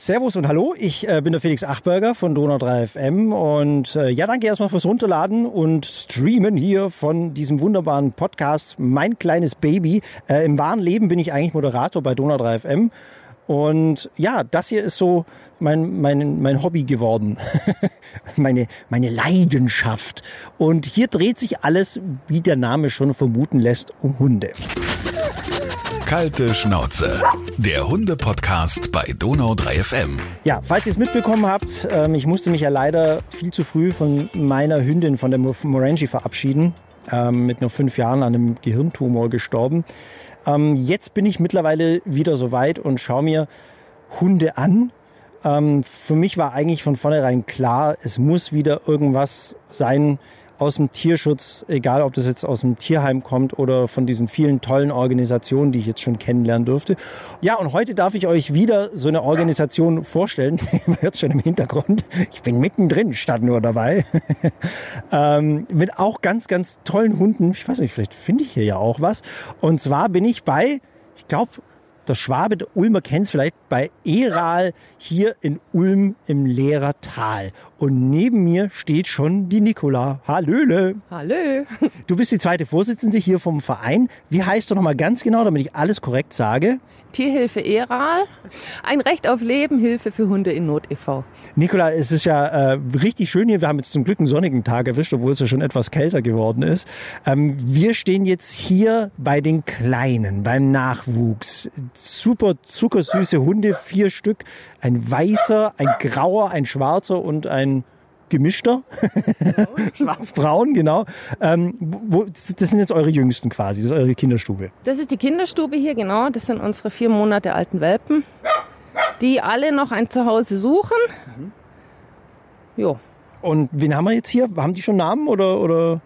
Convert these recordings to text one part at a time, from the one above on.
Servus und hallo, ich äh, bin der Felix Achberger von Donau 3 FM und äh, ja, danke erstmal fürs Runterladen und Streamen hier von diesem wunderbaren Podcast Mein kleines Baby. Äh, Im wahren Leben bin ich eigentlich Moderator bei Donau 3 FM und ja, das hier ist so mein, mein, mein Hobby geworden, meine, meine Leidenschaft. Und hier dreht sich alles, wie der Name schon vermuten lässt, um Hunde. Kalte Schnauze, der Hunde-Podcast bei Donau 3 FM. Ja, falls ihr es mitbekommen habt, ähm, ich musste mich ja leider viel zu früh von meiner Hündin, von der Morangi, verabschieden. Ähm, mit nur fünf Jahren an einem Gehirntumor gestorben. Ähm, jetzt bin ich mittlerweile wieder so weit und schaue mir Hunde an. für mich war eigentlich von vornherein klar, es muss wieder irgendwas sein, aus dem Tierschutz, egal ob das jetzt aus dem Tierheim kommt oder von diesen vielen tollen Organisationen, die ich jetzt schon kennenlernen durfte. Ja, und heute darf ich euch wieder so eine Organisation vorstellen. Man hört es schon im Hintergrund. Ich bin mittendrin, statt nur dabei. ähm, mit auch ganz, ganz tollen Hunden. Ich weiß nicht, vielleicht finde ich hier ja auch was. Und zwar bin ich bei, ich glaube, der Schwabe, der Ulmer kennt es vielleicht bei Eral hier in Ulm im Lehrertal. Und neben mir steht schon die Nicola. Hallöle. Hallo. Du bist die zweite Vorsitzende hier vom Verein. Wie heißt du nochmal ganz genau, damit ich alles korrekt sage? Tierhilfe Eral, ein Recht auf Leben, Hilfe für Hunde in Not e.V. Nikola, es ist ja äh, richtig schön hier. Wir haben jetzt zum Glück einen sonnigen Tag erwischt, obwohl es ja schon etwas kälter geworden ist. Ähm, wir stehen jetzt hier bei den Kleinen, beim Nachwuchs. Super zuckersüße Hunde, vier Stück. Ein weißer, ein grauer, ein schwarzer und ein gemischter. Schwarz-braun, genau. Ähm, wo, das sind jetzt eure Jüngsten quasi, das ist eure Kinderstube. Das ist die Kinderstube hier, genau. Das sind unsere vier Monate alten Welpen, die alle noch ein Zuhause suchen. Mhm. Jo. Und wen haben wir jetzt hier? Haben die schon Namen oder, oder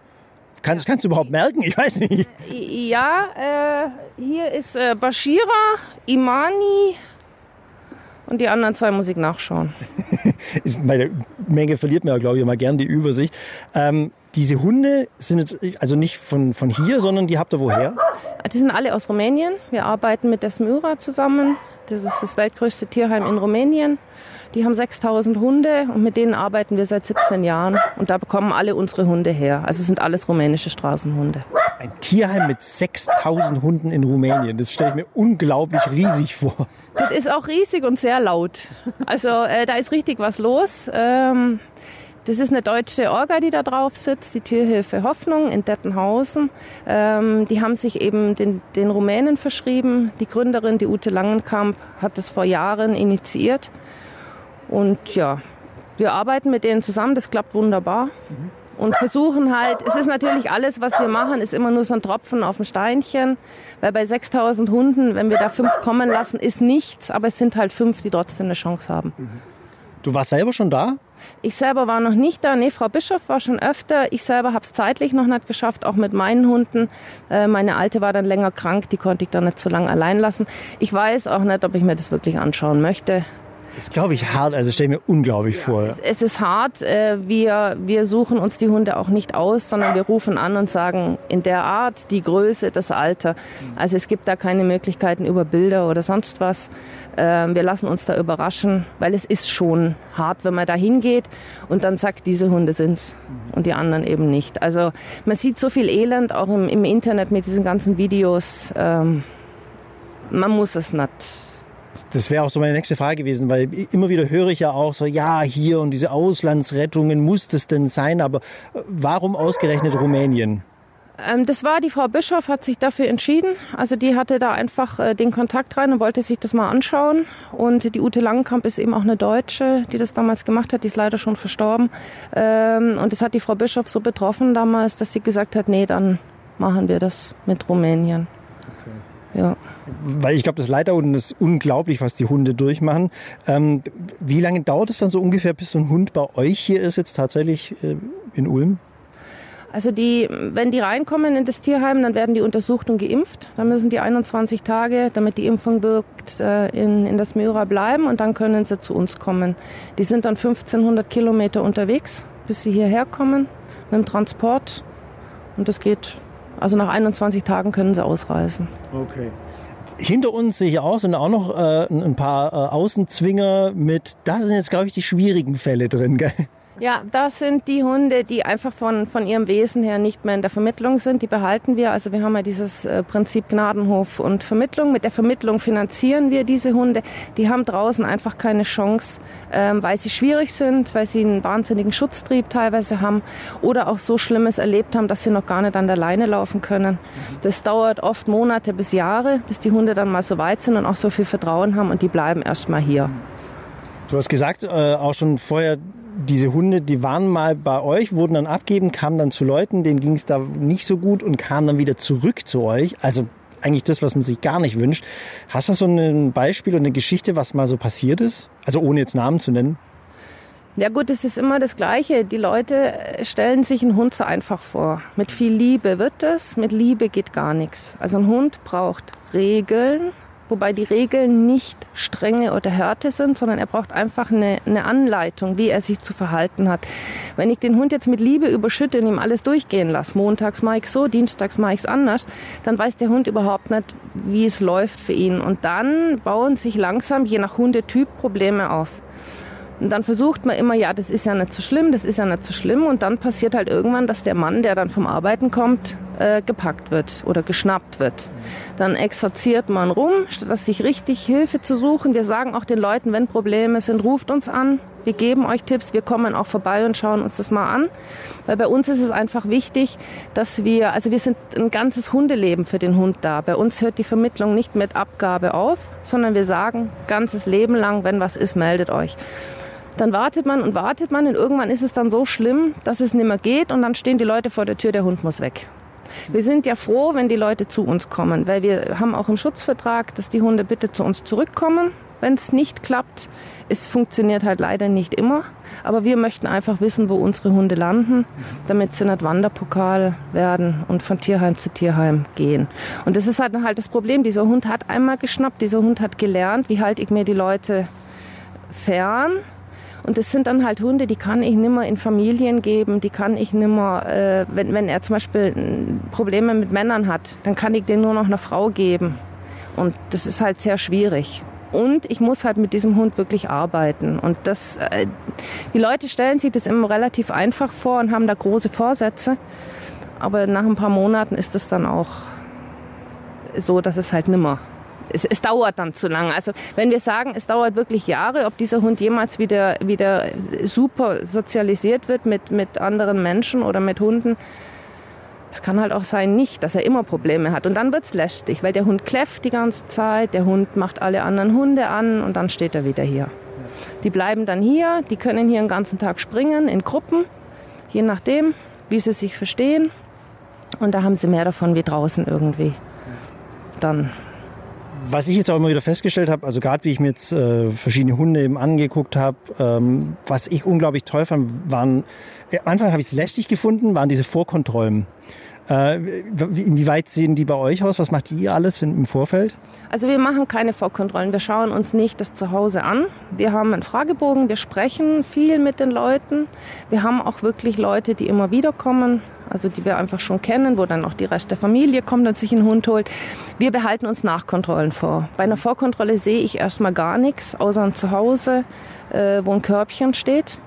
kann, das kannst du überhaupt merken? Ich weiß nicht. Ja, äh, hier ist äh, Bashira, Imani, und die anderen zwei muss ich nachschauen. Bei der Menge verliert man ja, glaube ich, immer gern die Übersicht. Ähm, diese Hunde sind jetzt also nicht von, von hier, sondern die habt ihr woher? Die sind alle aus Rumänien. Wir arbeiten mit der Smyra zusammen. Das ist das weltgrößte Tierheim in Rumänien. Die haben 6000 Hunde und mit denen arbeiten wir seit 17 Jahren. Und da bekommen alle unsere Hunde her. Also sind alles rumänische Straßenhunde. Ein Tierheim mit 6000 Hunden in Rumänien. Das stelle ich mir unglaublich riesig vor. Das ist auch riesig und sehr laut. Also äh, da ist richtig was los. Ähm, das ist eine deutsche Orga, die da drauf sitzt, die Tierhilfe Hoffnung in Dettenhausen. Ähm, die haben sich eben den, den Rumänen verschrieben. Die Gründerin, die Ute Langenkamp, hat das vor Jahren initiiert. Und ja, wir arbeiten mit denen zusammen, das klappt wunderbar. Mhm und versuchen halt, es ist natürlich alles, was wir machen, ist immer nur so ein Tropfen auf dem Steinchen, weil bei 6000 Hunden, wenn wir da fünf kommen lassen, ist nichts, aber es sind halt fünf, die trotzdem eine Chance haben. Du warst selber schon da? Ich selber war noch nicht da. Nee, Frau Bischof war schon öfter. Ich selber habe es zeitlich noch nicht geschafft, auch mit meinen Hunden. Äh, meine Alte war dann länger krank, die konnte ich dann nicht so lange allein lassen. Ich weiß auch nicht, ob ich mir das wirklich anschauen möchte. Das ist, glaube ich, hart. Also stelle mir unglaublich ja, vor. Es, es, ist hart. Äh, wir, wir suchen uns die Hunde auch nicht aus, sondern wir rufen an und sagen, in der Art, die Größe, das Alter. Also es gibt da keine Möglichkeiten über Bilder oder sonst was. Ähm, wir lassen uns da überraschen, weil es ist schon hart, wenn man da hingeht und dann sagt, diese Hunde sind's und die anderen eben nicht. Also man sieht so viel Elend auch im, im Internet mit diesen ganzen Videos. Ähm, man muss es nicht das wäre auch so meine nächste Frage gewesen, weil immer wieder höre ich ja auch so, ja, hier und diese Auslandsrettungen muss das denn sein, aber warum ausgerechnet Rumänien? Ähm, das war, die Frau Bischof hat sich dafür entschieden. Also die hatte da einfach äh, den Kontakt rein und wollte sich das mal anschauen. Und die Ute Langenkamp ist eben auch eine Deutsche, die das damals gemacht hat. Die ist leider schon verstorben. Ähm, und das hat die Frau Bischof so betroffen damals, dass sie gesagt hat, nee, dann machen wir das mit Rumänien. Ja. Weil ich glaube, das Leiterhunden ist unglaublich, was die Hunde durchmachen. Ähm, wie lange dauert es dann so ungefähr, bis so ein Hund bei euch hier ist, jetzt tatsächlich äh, in Ulm? Also die, wenn die reinkommen in das Tierheim, dann werden die untersucht und geimpft. Dann müssen die 21 Tage, damit die Impfung wirkt, äh, in, in das Myra bleiben und dann können sie zu uns kommen. Die sind dann 1500 Kilometer unterwegs, bis sie hierher kommen mit dem Transport. Und das geht, also nach 21 Tagen können sie ausreisen. Okay. Hinter uns sehe ich auch, sind auch noch äh, ein paar äh, Außenzwinger mit, da sind jetzt, glaube ich, die schwierigen Fälle drin, gell? Ja, das sind die Hunde, die einfach von, von ihrem Wesen her nicht mehr in der Vermittlung sind. Die behalten wir. Also wir haben ja dieses äh, Prinzip Gnadenhof und Vermittlung. Mit der Vermittlung finanzieren wir diese Hunde. Die haben draußen einfach keine Chance, ähm, weil sie schwierig sind, weil sie einen wahnsinnigen Schutztrieb teilweise haben oder auch so Schlimmes erlebt haben, dass sie noch gar nicht an der Leine laufen können. Das dauert oft Monate bis Jahre, bis die Hunde dann mal so weit sind und auch so viel Vertrauen haben und die bleiben erst mal hier. Du hast gesagt, äh, auch schon vorher, diese Hunde, die waren mal bei euch, wurden dann abgeben, kamen dann zu Leuten, denen ging es da nicht so gut und kamen dann wieder zurück zu euch. Also eigentlich das, was man sich gar nicht wünscht. Hast du so ein Beispiel und eine Geschichte, was mal so passiert ist? Also ohne jetzt Namen zu nennen. Ja gut, es ist immer das Gleiche. Die Leute stellen sich einen Hund so einfach vor. Mit viel Liebe wird es, mit Liebe geht gar nichts. Also ein Hund braucht Regeln, wobei die Regeln nicht strenge oder Härte sind, sondern er braucht einfach eine, eine, Anleitung, wie er sich zu verhalten hat. Wenn ich den Hund jetzt mit Liebe überschütte und ihm alles durchgehen lasse, montags mache ich so, dienstags mache ich es anders, dann weiß der Hund überhaupt nicht, wie es läuft für ihn. Und dann bauen sich langsam, je nach Hundetyp, Probleme auf. Und dann versucht man immer, ja, das ist ja nicht so schlimm, das ist ja nicht so schlimm. Und dann passiert halt irgendwann, dass der Mann, der dann vom Arbeiten kommt, äh, gepackt wird oder geschnappt wird. Dann exorziert man rum, statt sich richtig Hilfe zu suchen. Wir sagen auch den Leuten, wenn Probleme sind, ruft uns an. Wir geben euch Tipps, wir kommen auch vorbei und schauen uns das mal an. Weil bei uns ist es einfach wichtig, dass wir, also wir sind ein ganzes Hundeleben für den Hund da. Bei uns hört die Vermittlung nicht mit Abgabe auf, sondern wir sagen, ganzes Leben lang, wenn was ist, meldet euch. Dann wartet man und wartet man und irgendwann ist es dann so schlimm, dass es nicht mehr geht und dann stehen die Leute vor der Tür, der Hund muss weg. Wir sind ja froh, wenn die Leute zu uns kommen, weil wir haben auch im Schutzvertrag, dass die Hunde bitte zu uns zurückkommen, wenn es nicht klappt. Es funktioniert halt leider nicht immer, aber wir möchten einfach wissen, wo unsere Hunde landen, damit sie nicht Wanderpokal werden und von Tierheim zu Tierheim gehen. Und das ist halt, halt das Problem. Dieser Hund hat einmal geschnappt, dieser Hund hat gelernt, wie halte ich mir die Leute fern und das sind dann halt Hunde, die kann ich nimmer in Familien geben, die kann ich nimmer, äh, wenn, wenn er zum Beispiel Probleme mit Männern hat, dann kann ich den nur noch einer Frau geben. Und das ist halt sehr schwierig. Und ich muss halt mit diesem Hund wirklich arbeiten. Und das, äh, die Leute stellen sich das immer relativ einfach vor und haben da große Vorsätze. Aber nach ein paar Monaten ist es dann auch so, dass es halt nimmer es, es, dauert dann zu lange. Also wenn wir sagen, es dauert wirklich Jahre, ob dieser Hund jemals wieder, wieder super sozialisiert wird mit, mit anderen Menschen oder mit Hunden, es kann halt auch sein, nicht, dass er immer Probleme hat. Und dann wird es lästig, weil der Hund kläfft die ganze Zeit, der Hund macht alle anderen Hunde an und dann steht er wieder hier. Die bleiben dann hier, die können hier den ganzen Tag springen in Gruppen, je nachdem, wie sie sich verstehen. Und da haben sie mehr davon wie draußen irgendwie. Dann was ich jetzt auch immer wieder festgestellt habe, also gerade wie ich mir jetzt äh, verschiedene Hunde eben angeguckt habe, ähm, was ich unglaublich toll fand, waren, äh, am Anfang habe ich es lästig gefunden, waren diese Vorkontrollen. Äh, inwieweit sehen die bei euch aus? Was macht ihr alles im Vorfeld? Also wir machen keine Vorkontrollen. Wir schauen uns nicht das Zuhause an. Wir haben einen Fragebogen, wir sprechen viel mit den Leuten. Wir haben auch wirklich Leute, die immer wieder kommen, also die wir einfach schon kennen, wo dann auch die Rest der Familie kommt und sich einen Hund holt. Wir behalten uns Nachkontrollen vor. Bei einer Vorkontrolle sehe ich erstmal gar nichts, außer ein Zuhause, äh, wo ein Körbchen steht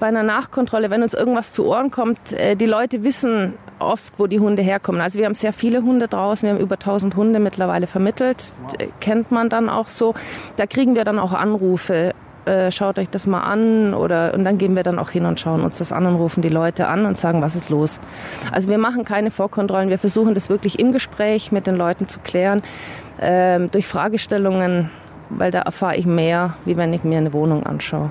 bei einer Nachkontrolle, wenn uns irgendwas zu Ohren kommt, äh, die Leute wissen oft, wo die Hunde herkommen. Also wir haben sehr viele Hunde draußen, wir haben über 1000 Hunde mittlerweile vermittelt, wow. kennt man dann auch so. Da kriegen wir dann auch Anrufe, äh, schaut euch das mal an oder und dann gehen wir dann auch hin und schauen uns das an und rufen die Leute an und sagen, was ist los. Also wir machen keine Vorkontrollen, wir versuchen das wirklich im Gespräch mit den Leuten zu klären, äh, durch Fragestellungen, weil da erfahre ich mehr, wie wenn ich mir eine Wohnung anschaue.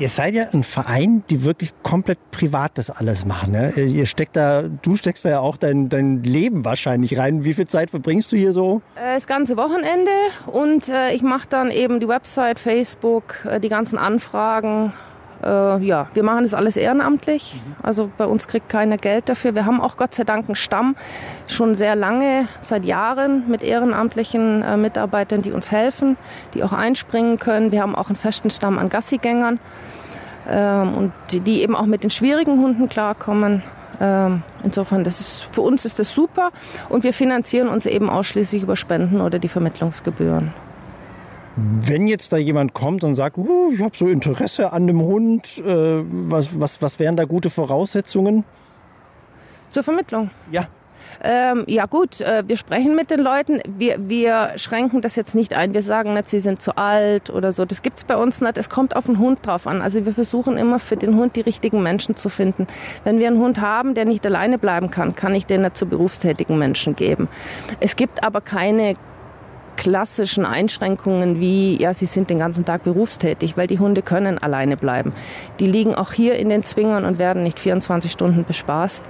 Ihr seid ja ein Verein, die wirklich komplett privat das alles machen. Ne? Ihr steckt da, du steckst da ja auch dein, dein Leben wahrscheinlich rein. Wie viel Zeit verbringst du hier so? Äh, das ganze Wochenende und äh, ich mache dann eben die Website, Facebook, äh, die ganzen Anfragen. Äh, ja, wir machen das alles ehrenamtlich. Also bei uns kriegt keiner Geld dafür. Wir haben auch Gott sei Dank einen Stamm schon sehr lange, seit Jahren mit ehrenamtlichen äh, Mitarbeitern, die uns helfen, die auch einspringen können. Wir haben auch einen festen Stamm an Gassigängern ähm, und die, die, eben auch mit den schwierigen Hunden klarkommen. Ähm, insofern, das ist, für uns ist das super und wir finanzieren uns eben ausschließlich über Spenden oder die Vermittlungsgebühren. Wenn jetzt da jemand kommt und sagt, uh, ich habe so Interesse an dem Hund, äh, was, was, was wären da gute Voraussetzungen? Zur Vermittlung? Ja. Ähm, ja gut, äh, wir sprechen mit den Leuten. Wir, wir schränken das jetzt nicht ein. Wir sagen nicht, sie sind zu alt oder so. Das gibt's bei uns nicht. Es kommt auf den Hund drauf an. Also wir versuchen immer für den Hund die richtigen Menschen zu finden. Wenn wir einen Hund haben, der nicht alleine bleiben kann, kann ich den nicht zu berufstätigen Menschen geben. Es gibt aber keine klassischen Einschränkungen wie, ja, sie sind den ganzen Tag berufstätig, weil die Hunde können alleine bleiben. Die liegen auch hier in den Zwingern und werden nicht 24 Stunden bespaßt.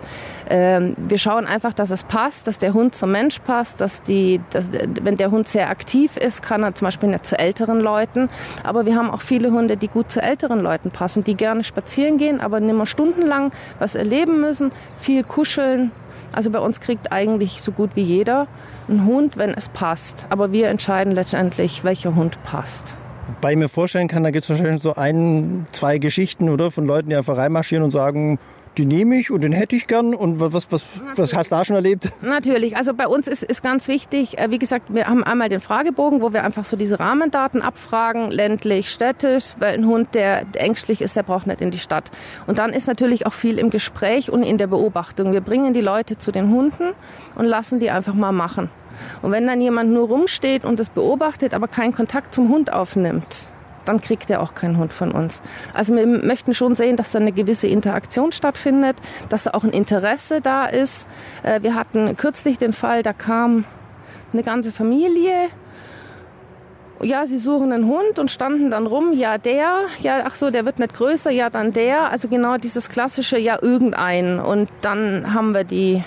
Ähm, wir schauen einfach, dass es passt, dass der Hund zum Mensch passt, dass die, dass, wenn der Hund sehr aktiv ist, kann er zum Beispiel nicht zu älteren Leuten. Aber wir haben auch viele Hunde, die gut zu älteren Leuten passen, die gerne spazieren gehen, aber nicht mehr stundenlang was erleben müssen, viel kuscheln. Also bei uns kriegt eigentlich so gut wie jeder einen Hund, wenn es passt. Aber wir entscheiden letztendlich, welcher Hund passt. Bei mir vorstellen kann, da gibt es wahrscheinlich so ein, zwei Geschichten, oder? Von Leuten, die einfach reinmarschieren und sagen, die nehme ich und den hätte ich gern. Und was, was, was hast du da schon erlebt? Natürlich. Also bei uns ist, ist ganz wichtig, äh, wie gesagt, wir haben einmal den Fragebogen, wo wir einfach so diese Rahmendaten abfragen, ländlich, städtisch, weil ein Hund, der ängstlich ist, der braucht nicht in die Stadt. Und dann ist natürlich auch viel im Gespräch und in der Beobachtung. Wir bringen die Leute zu den Hunden und lassen die einfach mal machen. Und wenn dann jemand nur rumsteht und das beobachtet, aber keinen Kontakt zum Hund aufnimmt, dann kriegt er auch keinen Hund von uns. Also wir möchten schon sehen, dass da eine gewisse Interaktion stattfindet, dass da auch ein Interesse da ist. Äh, wir hatten kürzlich den Fall, da kam eine ganze Familie. Ja, sie suchen einen Hund und standen dann rum, ja der, ja ach so, der wird nicht größer, ja dann der. Also genau dieses klassische, ja irgendein. Und dann haben wir die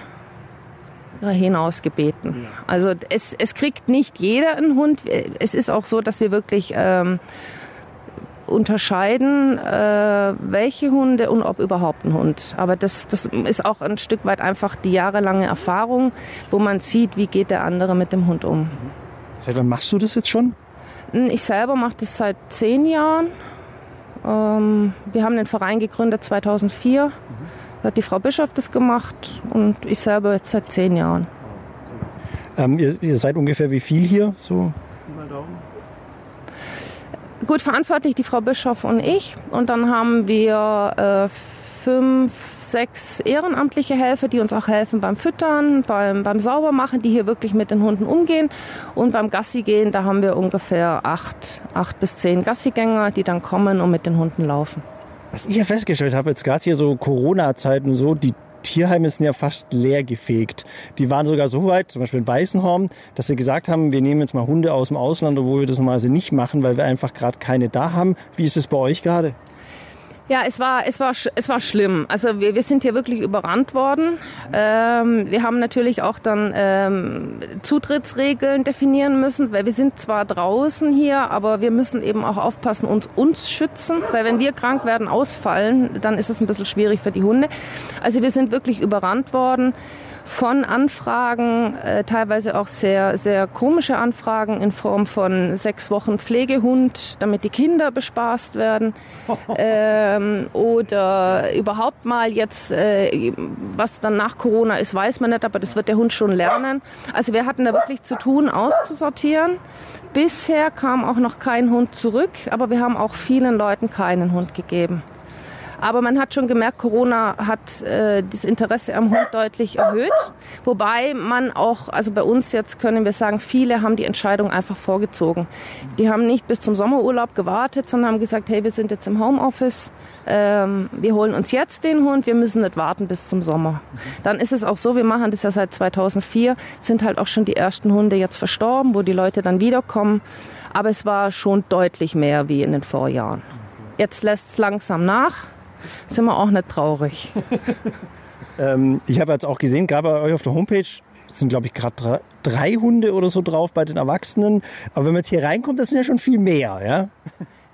hinausgebeten. Also es, es kriegt nicht jeder einen Hund. Es ist auch so, dass wir wirklich ähm, unterscheiden, äh, welche Hunde und ob überhaupt ein Hund. Aber das, das ist auch ein Stück weit einfach die jahrelange Erfahrung, wo man sieht, wie geht der andere mit dem Hund um. Seit wann machst du das jetzt schon? Hm, ich selber mache das seit zehn Jahren. Ähm, wir haben den Verein gegründet 2004. Mhm. Da hat die Frau Bischof das gemacht und ich selber jetzt seit zehn Jahren. Ähm, ihr, ihr, seid ungefähr wie viel hier? So? Gut verantwortlich die Frau Bischof und ich. Und dann haben wir äh, fünf, sechs ehrenamtliche Helfer, die uns auch helfen beim Füttern, beim, beim Saubermachen, die hier wirklich mit den Hunden umgehen. Und beim Gassi gehen, da haben wir ungefähr acht, acht bis zehn Gassigänger, die dann kommen und mit den Hunden laufen. Was ich ja festgestellt habe, jetzt gerade hier so Corona-Zeiten so, die Tierheime sind ja fast leer gefegt. Die waren sogar so weit, zum Beispiel in Weißenhorn, dass sie gesagt haben, wir nehmen jetzt mal Hunde aus dem Ausland, obwohl wir das normalerweise nicht machen, weil wir einfach gerade keine da haben. Wie ist es bei euch gerade? Ja, es war, es war, es war schlimm. Also wir, wir sind hier wirklich überrannt worden. Ähm, wir haben natürlich auch dann ähm, Zutrittsregeln definieren müssen, weil wir sind zwar draußen hier, aber wir müssen eben auch aufpassen und uns schützen, weil wenn wir krank werden, ausfallen, dann ist es ein bisschen schwierig für die Hunde. Also wir sind wirklich überrannt worden von Anfragen, äh, teilweise auch sehr, sehr komische Anfragen in Form von sechs Wochen Pflegehund, damit die Kinder bespaßt werden. ähm, oder überhaupt mal jetzt, äh, was dann nach Corona ist, weiß man nicht, aber das wird der Hund schon lernen. Also wir hatten da wirklich zu tun, auszusortieren. Bisher kam auch noch kein Hund zurück, aber wir haben auch vielen Leuten keinen Hund gegeben. Aber man hat schon gemerkt, Corona hat äh, das Interesse am Hund deutlich erhöht. Wobei man auch, also bei uns jetzt können wir sagen, viele haben die Entscheidung einfach vorgezogen. Die haben nicht bis zum Sommerurlaub gewartet, sondern haben gesagt, hey, wir sind jetzt im Homeoffice. Ähm, wir holen uns jetzt den Hund, wir müssen nicht warten bis zum Sommer. Dann ist es auch so, wir machen das ja seit 2004, sind halt auch schon die ersten Hunde jetzt verstorben, wo die Leute dann wiederkommen. Aber es war schon deutlich mehr wie in den Vorjahren. Jetzt lässt es langsam nach sind wir auch nicht traurig. ähm, ich habe jetzt auch gesehen, gerade bei euch auf der Homepage sind, glaube ich, gerade drei Hunde oder so drauf bei den Erwachsenen. Aber wenn man jetzt hier reinkommt, das sind ja schon viel mehr, ja?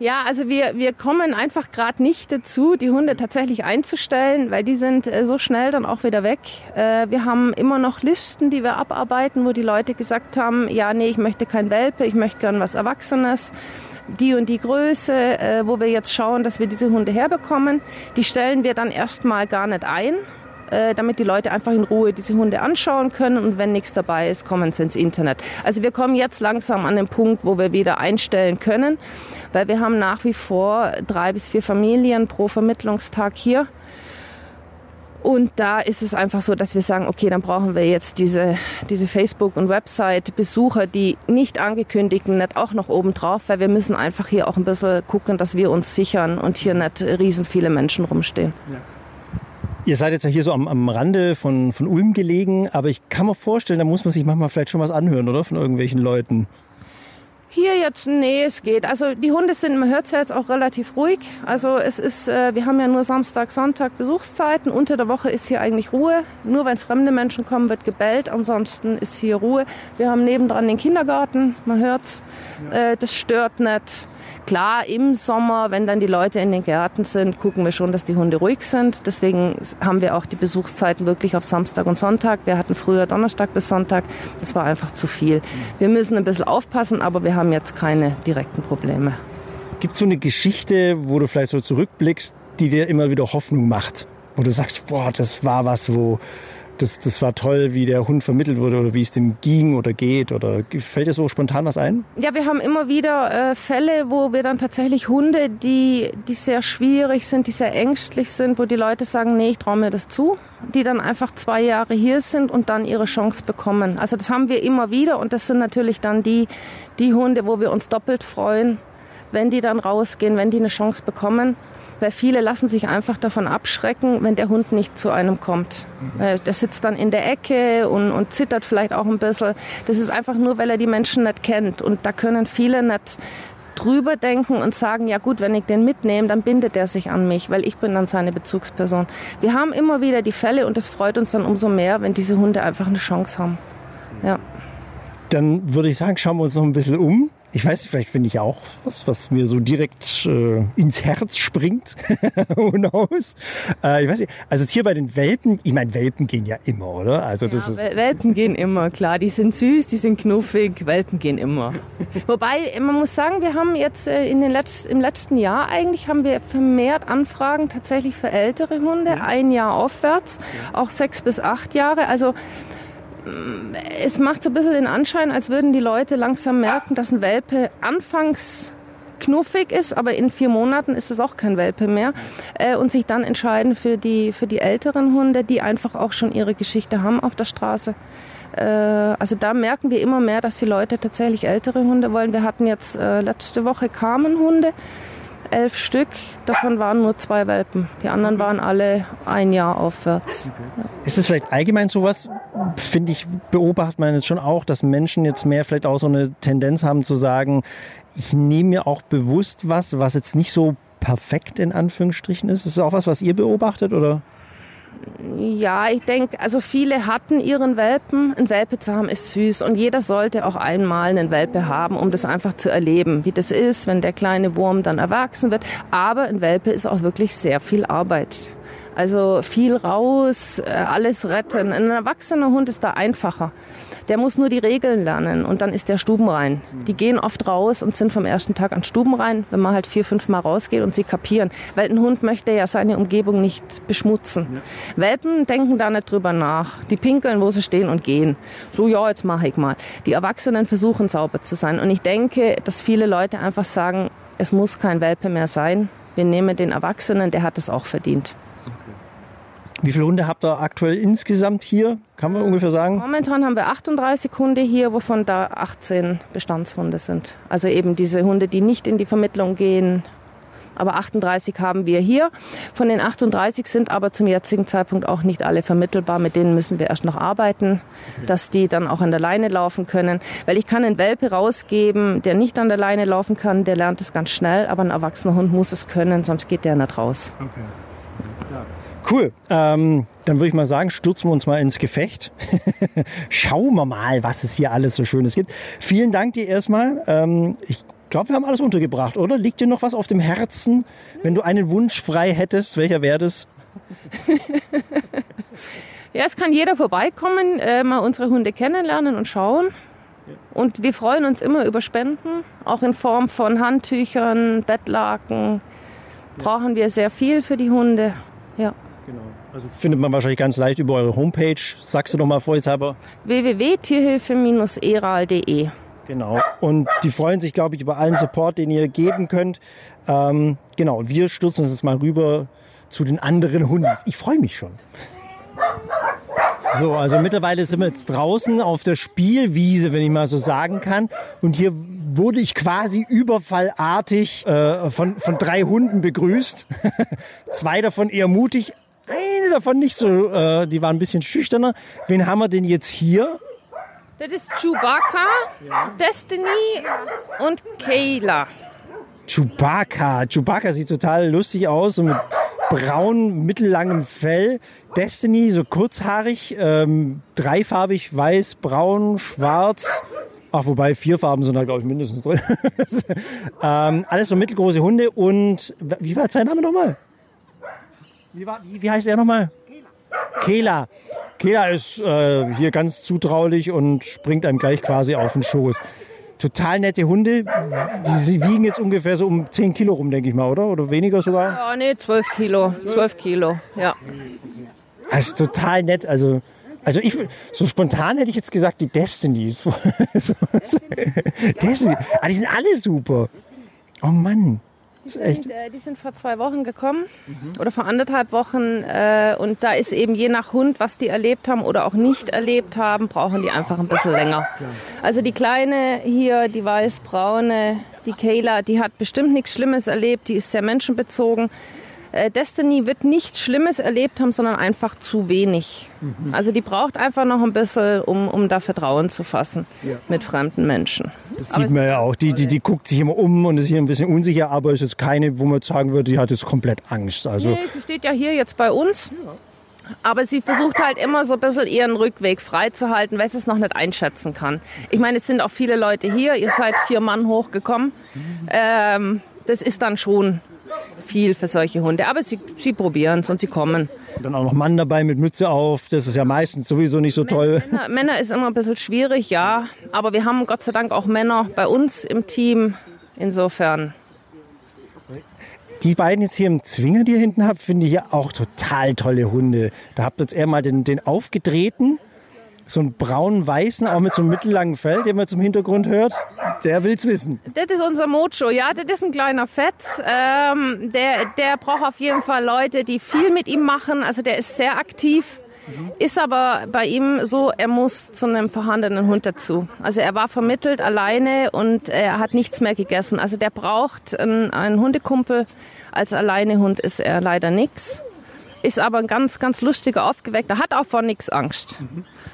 Ja, also wir, wir kommen einfach gerade nicht dazu, die Hunde tatsächlich einzustellen, weil die sind äh, so schnell dann auch wieder weg. Äh, wir haben immer noch Listen, die wir abarbeiten, wo die Leute gesagt haben, ja, nee, ich möchte kein Welpe, ich möchte gern was Erwachsenes die und die Größe, äh, wo wir jetzt schauen, dass wir diese Hunde herbekommen. Die stellen wir dann erstmal gar nicht ein, äh, damit die Leute einfach in Ruhe diese Hunde anschauen können und wenn nichts dabei ist, kommen sie ins Internet. Also wir kommen jetzt langsam an den Punkt, wo wir wieder einstellen können, weil wir haben nach wie vor drei bis vier Familien pro Vermittlungstag hier. Und da ist es einfach so, dass wir sagen, okay, dann brauchen wir jetzt diese, diese Facebook- und Website-Besucher, die nicht angekündigten, nicht auch noch oben drauf, weil wir müssen einfach hier auch ein bisschen gucken, dass wir uns sichern und hier nicht riesen viele Menschen rumstehen. Ja. Ihr seid jetzt ja hier so am, am Rande von, von Ulm gelegen, aber ich kann mir vorstellen, da muss man sich manchmal vielleicht schon was anhören, oder? Von irgendwelchen Leuten. Hier jetzt, nee, es geht. Also die Hunde sind, man hört es ja jetzt auch relativ ruhig. Also es ist, äh, wir haben ja nur Samstag, Sonntag Besuchszeiten. Unter der Woche ist hier eigentlich Ruhe. Nur wenn fremde Menschen kommen, wird gebellt. Ansonsten ist hier Ruhe. Wir haben nebendran den Kindergarten, man hört's. Ja. Äh, das stört nicht. Klar, im Sommer, wenn dann die Leute in den Gärten sind, gucken wir schon, dass die Hunde ruhig sind. Deswegen haben wir auch die Besuchszeiten wirklich auf Samstag und Sonntag. Wir hatten früher Donnerstag bis Sonntag. Das war einfach zu viel. Wir müssen ein bisschen aufpassen, aber wir haben jetzt keine direkten Probleme. Gibt es so eine Geschichte, wo du vielleicht so zurückblickst, die dir immer wieder Hoffnung macht? Wo du sagst, boah, das war was, wo das, das war toll, wie der Hund vermittelt wurde oder wie es dem ging oder geht? Oder fällt dir so spontan was ein? Ja, wir haben immer wieder äh, Fälle, wo wir dann tatsächlich Hunde, die, die sehr schwierig sind, die sehr ängstlich sind, wo die Leute sagen, nee, ich traue mir das zu, die dann einfach zwei Jahre hier sind und dann ihre Chance bekommen. Also das haben wir immer wieder und das sind natürlich dann die, die Hunde, wo wir uns doppelt freuen, wenn die dann rausgehen, wenn die eine Chance bekommen weil viele lassen sich einfach davon abschrecken, wenn der Hund nicht zu einem kommt. Mhm. Der sitzt dann in der Ecke und, und zittert vielleicht auch ein bisschen. Das ist einfach nur, weil er die Menschen nicht kennt. Und da können viele nicht drüber denken und sagen, ja gut, wenn ich den mitnehme, dann bindet er sich an mich, weil ich bin dann seine Bezugsperson. Wir haben immer wieder die Fälle und es freut uns dann umso mehr, wenn diese Hunde einfach eine Chance haben. Ja. Dann würde ich sagen, schauen wir uns noch ein bisschen um. Ich weiß nicht, vielleicht finde ich auch was, was mir so direkt äh, ins Herz springt. Who knows? Äh, ich weiß nicht. Also jetzt hier bei den Welpen, ich meine, Welpen gehen ja immer, oder? Also das ja, ist Welpen gehen immer, klar. Die sind süß, die sind knuffig, Welpen gehen immer. Wobei, man muss sagen, wir haben jetzt äh, in den Letz-, im letzten Jahr eigentlich haben wir vermehrt Anfragen tatsächlich für ältere Hunde, ja. ein Jahr aufwärts, auch sechs bis acht Jahre. Also es macht so ein bisschen den Anschein, als würden die Leute langsam merken, dass ein Welpe anfangs knuffig ist, aber in vier Monaten ist es auch kein Welpe mehr äh, und sich dann entscheiden für die, für die älteren Hunde, die einfach auch schon ihre Geschichte haben auf der Straße. Äh, also da merken wir immer mehr, dass die Leute tatsächlich ältere Hunde wollen. Wir hatten jetzt äh, letzte Woche kamen Hunde, elf Stück. Davon waren nur zwei Welpen. Die anderen waren alle ein Jahr aufwärts. Ist es vielleicht allgemein sowas, finde ich, beobachtet man jetzt schon auch, dass Menschen jetzt mehr vielleicht auch so eine Tendenz haben zu sagen, ich nehme mir auch bewusst was, was jetzt nicht so perfekt in Anführungsstrichen ist. Ist das auch was, was ihr beobachtet oder? Ja, ich denke, also viele hatten ihren Welpen. Ein Welpe zu haben ist süß und jeder sollte auch einmal einen Welpe haben, um das einfach zu erleben, wie das ist, wenn der kleine Wurm dann erwachsen wird. Aber ein Welpe ist auch wirklich sehr viel Arbeit. Also viel raus, äh, alles retten. Ein erwachsener Hund ist da einfacher. Der muss nur die Regeln lernen und dann ist der stubenrein. Die gehen oft raus und sind vom ersten Tag an stubenrein, wenn man halt vier, fünf Mal rausgeht und sie kapieren. Weil ein Hund möchte ja seine Umgebung nicht beschmutzen. Ja. Welpen denken da nicht drüber nach. Die pinkeln, wo sie stehen und gehen. So, ja, jetzt mache ich mal. Die Erwachsenen versuchen sauber zu sein. Und ich denke, dass viele Leute einfach sagen, es muss kein Welpe mehr sein. Wir nehmen den Erwachsenen, der hat es auch verdient. Wie viele Hunde habt ihr aktuell insgesamt hier? Kann man ungefähr sagen? Momentan haben wir 38 Hunde hier, wovon da 18 Bestandshunde sind. Also eben diese Hunde, die nicht in die Vermittlung gehen. Aber 38 haben wir hier. Von den 38 sind aber zum jetzigen Zeitpunkt auch nicht alle vermittelbar. Mit denen müssen wir erst noch arbeiten, dass die dann auch an der Leine laufen können. Weil ich kann einen Welpe rausgeben, der nicht an der Leine laufen kann, der lernt es ganz schnell. Aber ein erwachsener Hund muss es können, sonst geht der nicht raus. Okay. Cool. Ähm, dann würde ich mal sagen, stürzen wir uns mal ins Gefecht. Schauen wir mal, was es hier alles so Schönes gibt. Vielen Dank dir erstmal. Ähm, ich glaube, wir haben alles untergebracht, oder? Liegt dir noch was auf dem Herzen? Wenn du einen Wunsch frei hättest, welcher wäre das? ja, es kann jeder vorbeikommen, äh, mal unsere Hunde kennenlernen und schauen. Und wir freuen uns immer über Spenden, auch in Form von Handtüchern, Bettlaken. Brauchen wir sehr viel für die Hunde. Ja. Also findet man wahrscheinlich ganz leicht über eure Homepage. Sagst du doch mal vorsichtshalber. www.tierhilfe-eral.de Genau. Und die freuen sich, glaube ich, über allen Support, den ihr geben könnt. Ähm, genau. Wir stürzen uns jetzt mal rüber zu den anderen Hunden. Ich freue mich schon. So, also mittlerweile sind wir jetzt draußen auf der Spielwiese, wenn ich mal so sagen kann. Und hier wurde ich quasi überfallartig äh, von, von drei Hunden begrüßt. Zwei davon eher mutig, eine davon nicht so, äh, die war ein bisschen schüchterner. Wen haben wir denn jetzt hier? Das ist Chewbacca, Destiny und Kayla. Chewbacca. Chewbacca sieht total lustig aus, so mit braun, mittellangem Fell. Destiny, so kurzhaarig, ähm, dreifarbig, weiß, braun, schwarz. Ach, wobei vier Farben sind da, glaube ich, mindestens drin. ähm, alles so mittelgroße Hunde. Und wie war sein Name nochmal? Wie, war, wie, wie heißt er nochmal? Kela. Kela ist äh, hier ganz zutraulich und springt einem gleich quasi auf den Schoß. Total nette Hunde. Die sie wiegen jetzt ungefähr so um 10 Kilo rum, denke ich mal, oder? Oder weniger sogar? Ja, nee, 12 Kilo. 12 Kilo, ja. Das ist total nett. Also, also ich, so spontan hätte ich jetzt gesagt, die Destinies. Destiny. Ah, die sind alle super. Oh Mann. Die sind, äh, die sind vor zwei Wochen gekommen oder vor anderthalb Wochen äh, und da ist eben je nach Hund, was die erlebt haben oder auch nicht erlebt haben, brauchen die einfach ein bisschen länger. Also die kleine hier, die weiß-braune, die Kayla, die hat bestimmt nichts Schlimmes erlebt, die ist sehr menschenbezogen. Äh, Destiny wird nichts Schlimmes erlebt haben, sondern einfach zu wenig. Also die braucht einfach noch ein bisschen, um, um da Vertrauen zu fassen mit fremden Menschen. Das Aber sieht man ja auch. Die, die, die guckt sich immer um und ist hier ein bisschen unsicher, aber ist jetzt keine, wo man sagen würde, die hat jetzt komplett Angst. Also Nee, sie steht ja hier jetzt bei uns. Aber sie versucht halt immer so ein bisschen ihren Rückweg freizuhalten, weil sie es noch nicht einschätzen kann. Ich meine, es sind auch viele Leute hier. Ihr seid vier Mann hochgekommen. Ähm, das ist dann schon viel für solche Hunde. Aber sie, sie probieren es und sie kommen. dann auch noch Mann dabei mit Mütze auf. Das ist ja meistens sowieso nicht so toll. Männer, Männer ist immer ein bisschen schwierig, ja. Aber wir haben Gott sei Dank auch Männer bei uns im Team. Insofern. Die beiden jetzt hier im Zwinger, die ihr hinten habt, finde ich ja auch total tolle Hunde. Da habt ihr jetzt eher mal den, den aufgedrehten, so einen braun-weißen, auch mit so einem mittellangen Fell, den man zum Hintergrund hört. Der will's wissen. Das ist unser Mojo, ja, das ist ein kleiner Fetz. Ähm, der, der braucht auf jeden Fall Leute, die viel mit ihm machen. Also der ist sehr aktiv. Ist aber bei ihm so, er muss zu einem vorhandenen Hund dazu. Also er war vermittelt alleine und er hat nichts mehr gegessen. Also der braucht einen, einen Hundekumpel. Als Alleinehund ist er leider nix. Ist aber ein ganz, ganz lustiger, aufgeweckter, hat auch vor nichts Angst.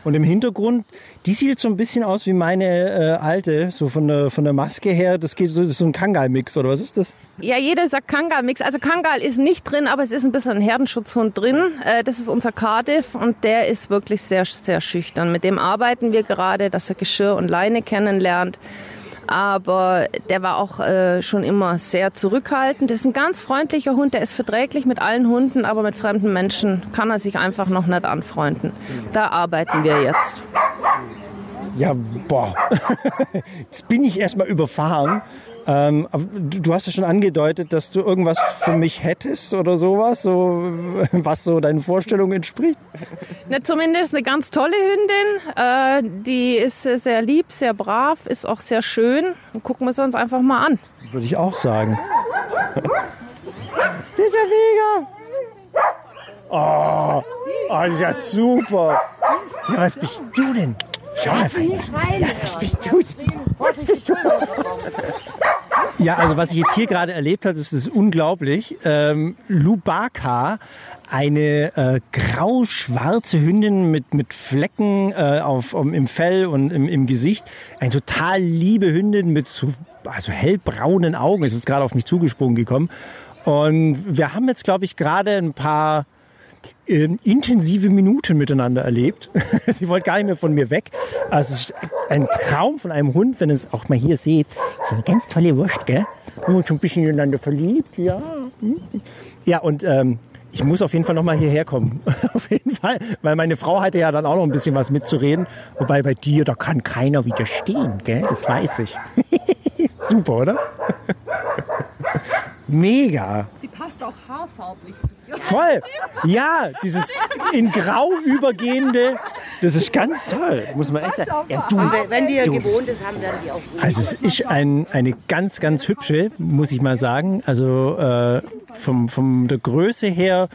Und im Hintergrund, die sieht jetzt so ein bisschen aus wie meine äh, alte, so von der, von der Maske her. Das geht so, das ist so ein Kangal-Mix, oder was ist das? Ja, jeder sagt Kangal-Mix. Also Kangal ist nicht drin, aber es ist ein bisschen ein Herdenschutzhund drin. Äh, Das ist unser Cardiff und der ist wirklich sehr, sehr schüchtern. Mit dem arbeiten wir gerade, dass er Geschirr und Leine kennenlernt. Aber der war auch äh, schon immer sehr zurückhaltend. Das ist ein ganz freundlicher Hund, der ist verträglich mit allen Hunden, aber mit fremden Menschen kann er sich einfach noch nicht anfreunden. Da arbeiten wir jetzt. Ja, boah. Jetzt bin ich erstmal überfahren. Ähm, du, du hast ja schon angedeutet, dass du irgendwas für mich hättest oder sowas, so, was so deinen Vorstellungen entspricht. Na, zumindest eine ganz tolle Hündin. Äh, die ist sehr, sehr lieb, sehr brav, ist auch sehr schön. Und gucken wir sie uns einfach mal an. Würde ich auch sagen. Das ist ja mega. Oh, oh, das ist ja super. Ja, was bist du denn? Schau mal. Ja, was bist du denn? Ja, also was ich jetzt hier gerade erlebt habe, das ist unglaublich. Ähm, Lubaka, eine äh, grau-schwarze Hündin mit, mit Flecken äh, auf, um, im Fell und im, im Gesicht. Eine total liebe Hündin mit so also hellbraunen Augen. Ist jetzt gerade auf mich zugesprungen gekommen. Und wir haben jetzt, glaube ich, gerade ein paar ähm, intensive Minuten miteinander erlebt. Sie wollte gar nicht mehr von mir weg. Also es ist ein Traum von einem Hund, wenn ihr es auch mal hier seht. So eine ganz tolle Wurst, gell? Wir haben uns schon ein bisschen ineinander verliebt, ja. Hm. Ja, und ähm, ich muss auf jeden Fall noch mal hierher kommen. auf jeden Fall. Weil meine Frau hatte ja dann auch noch ein bisschen was mitzureden. Wobei bei dir, da kann keiner widerstehen, gell? Das weiß ich. Super, oder? Mega. Sie passt auch haarfarblich. Voll. Ja, dieses in Grau übergehende, das ist ganz toll. Muss man echt sagen. Ja, du, Wenn die ja gewohnt ist, haben werden die auch gut. Also es ist ein, eine ganz, ganz hübsche, muss ich mal sagen. Also äh, vom, vom der Größe her,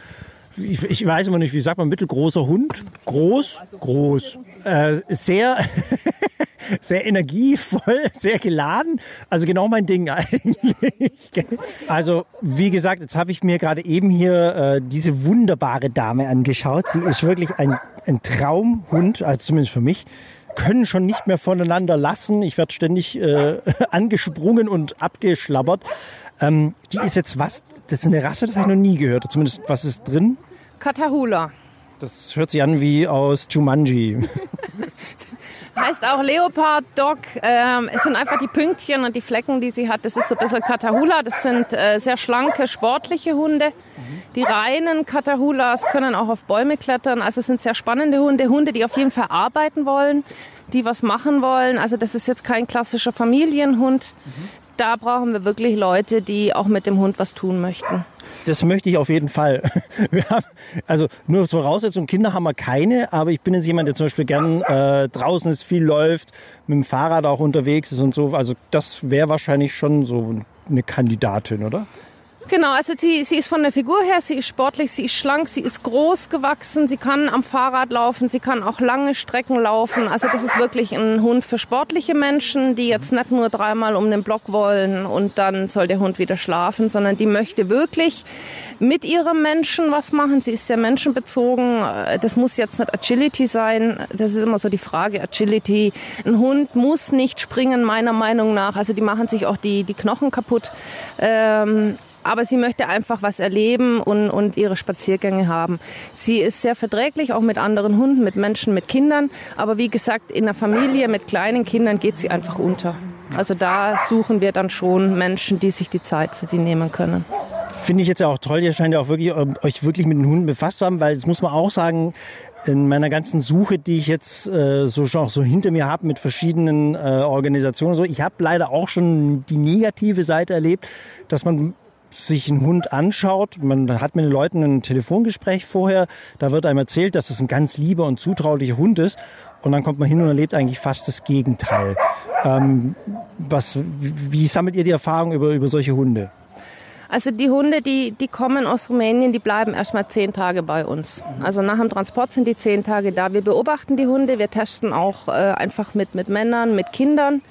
ich, ich weiß immer nicht, wie sagt man, mittelgroßer Hund? Groß? Groß. Äh, sehr, sehr energievoll, sehr geladen. Also genau mein Ding eigentlich. Also wie gesagt, jetzt habe ich mir gerade eben hier äh, diese wunderbare Dame angeschaut. Sie ist wirklich ein, ein Traumhund, also zumindest für mich können schon nicht mehr voneinander lassen. Ich werde ständig äh, angesprungen und abgeschlabbert. Ähm, die ist jetzt was? Das ist eine Rasse, das habe ich noch nie gehört. Zumindest was ist drin? Katahula. Das hört sich an wie aus Jumanji. Heißt auch Leopard Dog. Ähm, es sind einfach die Pünktchen und die Flecken, die sie hat. Das ist so ein bisschen Katahula. Das sind äh, sehr schlanke, sportliche Hunde. Die reinen Katahulas können auch auf Bäume klettern. Also es sind sehr spannende Hunde. Hunde, die auf jeden Fall arbeiten wollen, die was machen wollen. Also das ist jetzt kein klassischer Familienhund. Da brauchen wir wirklich Leute, die auch mit dem Hund was tun möchten. Das möchte ich auf jeden Fall. Haben, also nur Voraussetzung, Kinder haben wir keine, aber ich bin jetzt jemand, der zum Beispiel gern äh, draußen ist, viel läuft, mit dem Fahrrad auch unterwegs ist und so. Also das wäre wahrscheinlich schon so eine Kandidatin, oder? Genau, also sie, sie ist von der Figur her, sie ist sportlich, sie ist schlank, sie ist groß gewachsen, sie kann am Fahrrad laufen, sie kann auch lange Strecken laufen. Also das ist wirklich ein Hund für sportliche Menschen, die jetzt nicht nur dreimal um den Block wollen und dann soll der Hund wieder schlafen, sondern die möchte wirklich mit ihrem Menschen was machen. Sie ist sehr menschenbezogen. Das muss jetzt nicht Agility sein. Das ist immer so die Frage, Agility. Ein Hund muss nicht springen, meiner Meinung nach. Also die machen sich auch die, die Knochen kaputt. Ähm, aber sie möchte einfach was erleben und, und ihre Spaziergänge haben. Sie ist sehr verträglich, auch mit anderen Hunden, mit Menschen, mit Kindern. Aber wie gesagt, in einer Familie mit kleinen Kindern geht sie einfach unter. Also da suchen wir dann schon Menschen, die sich die Zeit für sie nehmen können. Finde ich jetzt ja auch toll, ihr scheint ja auch wirklich, ähm, euch wirklich mit den Hunden befasst zu haben, weil das muss man auch sagen, in meiner ganzen Suche, die ich jetzt äh, so schon auch so hinter mir habe mit verschiedenen äh, Organisationen, so, ich habe leider auch schon die negative Seite erlebt, dass man sich einen Hund anschaut, man hat mit den Leuten ein Telefongespräch vorher, da wird einem erzählt, dass es ein ganz lieber und zutraulicher Hund ist und dann kommt man hin und erlebt eigentlich fast das Gegenteil. Ähm, was, wie sammelt ihr die Erfahrung über, über solche Hunde? Also die Hunde, die, die kommen aus Rumänien, die bleiben erstmal zehn Tage bei uns. Also nach dem Transport sind die zehn Tage da. Wir beobachten die Hunde, wir testen auch äh, einfach mit, mit Männern, mit Kindern.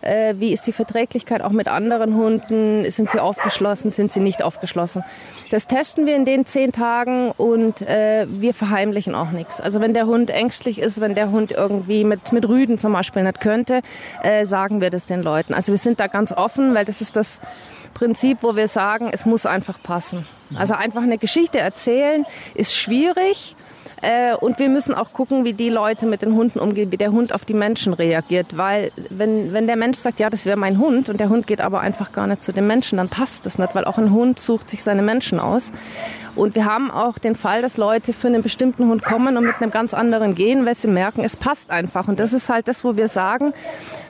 Äh, wie ist die Verträglichkeit auch mit anderen Hunden? Sind sie aufgeschlossen? Sind sie nicht aufgeschlossen? Das testen wir in den zehn Tagen und äh, wir verheimlichen auch nichts. Also wenn der Hund ängstlich ist, wenn der Hund irgendwie mit, mit Rüden zum Beispiel nicht könnte, äh, sagen wir das den Leuten. Also wir sind da ganz offen, weil das ist das Prinzip, wo wir sagen, es muss einfach passen. Also einfach eine Geschichte erzählen ist schwierig. Äh, und wir müssen auch gucken, wie die Leute mit den Hunden umgehen, wie der Hund auf die Menschen reagiert. Weil wenn, wenn der Mensch sagt, ja, das wäre mein Hund und der Hund geht aber einfach gar nicht zu dem Menschen, dann passt das nicht, weil auch ein Hund sucht sich seine Menschen aus. Und wir haben auch den Fall, dass Leute für einen bestimmten Hund kommen und mit einem ganz anderen gehen, weil sie merken, es passt einfach. Und das ist halt das, wo wir sagen,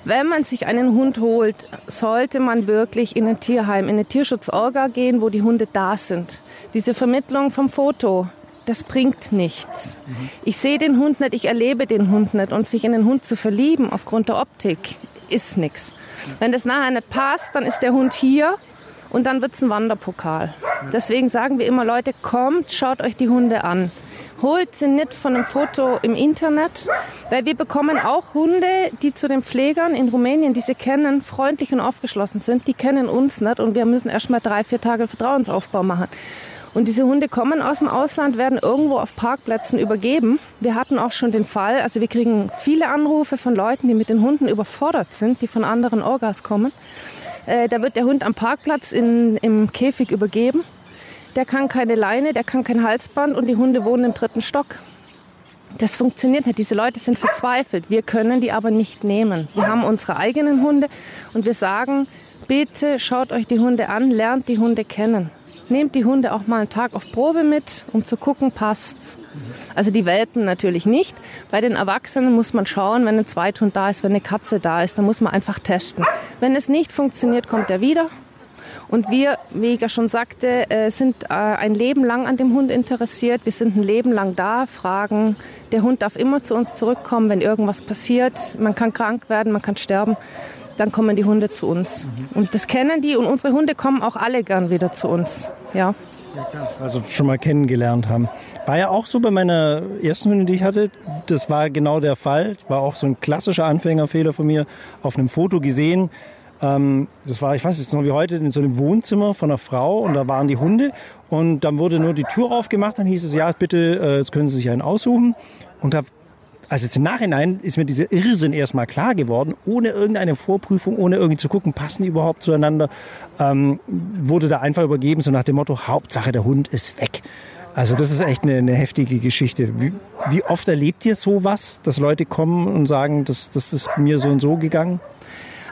wenn man sich einen Hund holt, sollte man wirklich in ein Tierheim, in eine Tierschutzorga gehen, wo die Hunde da sind. Diese Vermittlung vom Foto, das bringt nichts. Ich sehe den Hund nicht, ich erlebe den Hund nicht. Und sich in den Hund zu verlieben aufgrund der Optik ist nichts. Wenn das nachher nicht passt, dann ist der Hund hier und dann wird es ein Wanderpokal. Deswegen sagen wir immer, Leute, kommt, schaut euch die Hunde an. Holt sie nicht von einem Foto im Internet, weil wir bekommen auch Hunde, die zu den Pflegern in Rumänien, die sie kennen, freundlich und aufgeschlossen sind. Die kennen uns nicht und wir müssen erst mal drei, vier Tage Vertrauensaufbau machen. Und diese Hunde kommen aus dem Ausland, werden irgendwo auf Parkplätzen übergeben. Wir hatten auch schon den Fall, also wir kriegen viele Anrufe von Leuten, die mit den Hunden überfordert sind, die von anderen Orgas kommen. Äh, da wird der Hund am Parkplatz in, im Käfig übergeben. Der kann keine Leine, der kann kein Halsband und die Hunde wohnen im dritten Stock. Das funktioniert nicht. Diese Leute sind verzweifelt. Wir können die aber nicht nehmen. Wir haben unsere eigenen Hunde und wir sagen, bitte schaut euch die Hunde an, lernt die Hunde kennen. Nehmt die Hunde auch mal einen Tag auf Probe mit, um zu gucken, passt's. Also die Welpen natürlich nicht. Bei den Erwachsenen muss man schauen, wenn ein Zweithund da ist, wenn eine Katze da ist, dann muss man einfach testen. Wenn es nicht funktioniert, kommt er wieder. Und wir, wie ich ja schon sagte, äh, sind äh, ein Leben lang an dem Hund interessiert. Wir sind ein Leben lang da, fragen. Der Hund darf immer zu uns zurückkommen, wenn irgendwas passiert. Man kann krank werden, man kann sterben. Dann kommen die Hunde zu uns. Und das kennen die und unsere Hunde kommen auch alle gern wieder zu uns. Ja. Also schon mal kennengelernt haben. War ja auch so bei meiner ersten Hündin, die ich hatte. Das war genau der Fall. War auch so ein klassischer Anfängerfehler von mir. Auf einem Foto gesehen. Ähm, das war, ich weiß jetzt noch wie heute, in so einem Wohnzimmer von einer Frau und da waren die Hunde. Und dann wurde nur die Tür aufgemacht. Dann hieß es, ja, bitte, äh, jetzt können Sie sich einen aussuchen. Und da also jetzt im Nachhinein ist mir dieser Irrsinn erstmal klar geworden, ohne irgendeine Vorprüfung, ohne irgendwie zu gucken, passen die überhaupt zueinander, ähm, wurde da einfach übergeben, so nach dem Motto, Hauptsache der Hund ist weg. Also das ist echt eine, eine heftige Geschichte. Wie, wie, oft erlebt ihr sowas, dass Leute kommen und sagen, das, das ist mir so und so gegangen?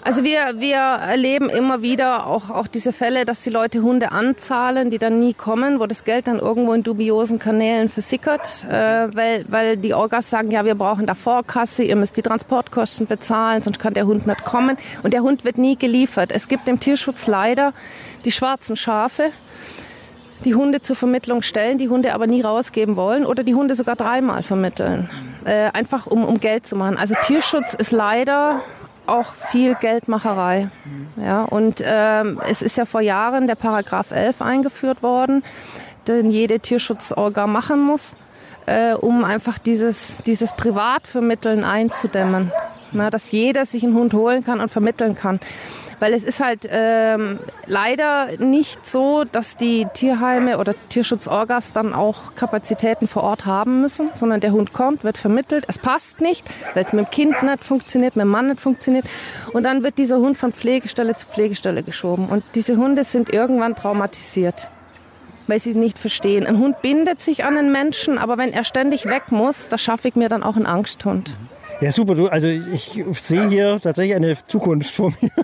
Also wir, wir erleben immer wieder auch, auch diese Fälle, dass die Leute Hunde anzahlen, die dann nie kommen, wo das Geld dann irgendwo in dubiosen Kanälen versickert, äh, weil, weil die Orgas sagen, ja, wir brauchen da Vorkasse, ihr müsst die Transportkosten bezahlen, sonst kann der Hund nicht kommen. Und der Hund wird nie geliefert. Es gibt im Tierschutz leider die schwarzen Schafe, die Hunde zur Vermittlung stellen, die Hunde aber nie rausgeben wollen oder die Hunde sogar dreimal vermitteln, äh, einfach um, um Geld zu machen. Also Tierschutz ist leider auch viel Geldmacherei. Ja, und ähm, es ist ja vor Jahren der Paragraph 11 eingeführt worden, den jede Tierschutzorgan machen muss, äh, um einfach dieses, dieses Privatvermitteln einzudämmen. Na, dass jeder sich einen Hund holen kann und vermitteln kann. Weil es ist halt ähm, leider nicht so, dass die Tierheime oder Tierschutzorgas dann auch Kapazitäten vor Ort haben müssen, sondern der Hund kommt, wird vermittelt, es passt nicht, weil es mit dem Kind nicht funktioniert, mit dem Mann nicht funktioniert. Und dann wird dieser Hund von Pflegestelle zu Pflegestelle geschoben. Und diese Hunde sind irgendwann traumatisiert weil sie es nicht verstehen. Ein Hund bindet sich an einen Menschen, aber wenn er ständig weg muss, da schaffe ich mir dann auch einen Angsthund. Ja, super. Du, also ich sehe hier tatsächlich eine Zukunft vor mir.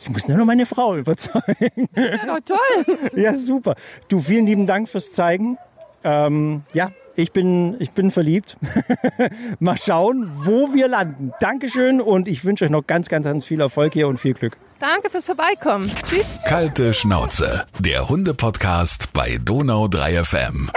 Ich muss nur noch meine Frau überzeugen. Ja, toll. Ja, super. Du, vielen lieben Dank fürs Zeigen. Ähm, ja, ich bin, ich bin verliebt. Mal schauen, wo wir landen. Dankeschön und ich wünsche euch noch ganz, ganz, ganz viel Erfolg hier und viel Glück. Danke fürs Vorbeikommen. Tschüss. Kalte Schnauze, der Hunde-Podcast bei Donau 3 FM.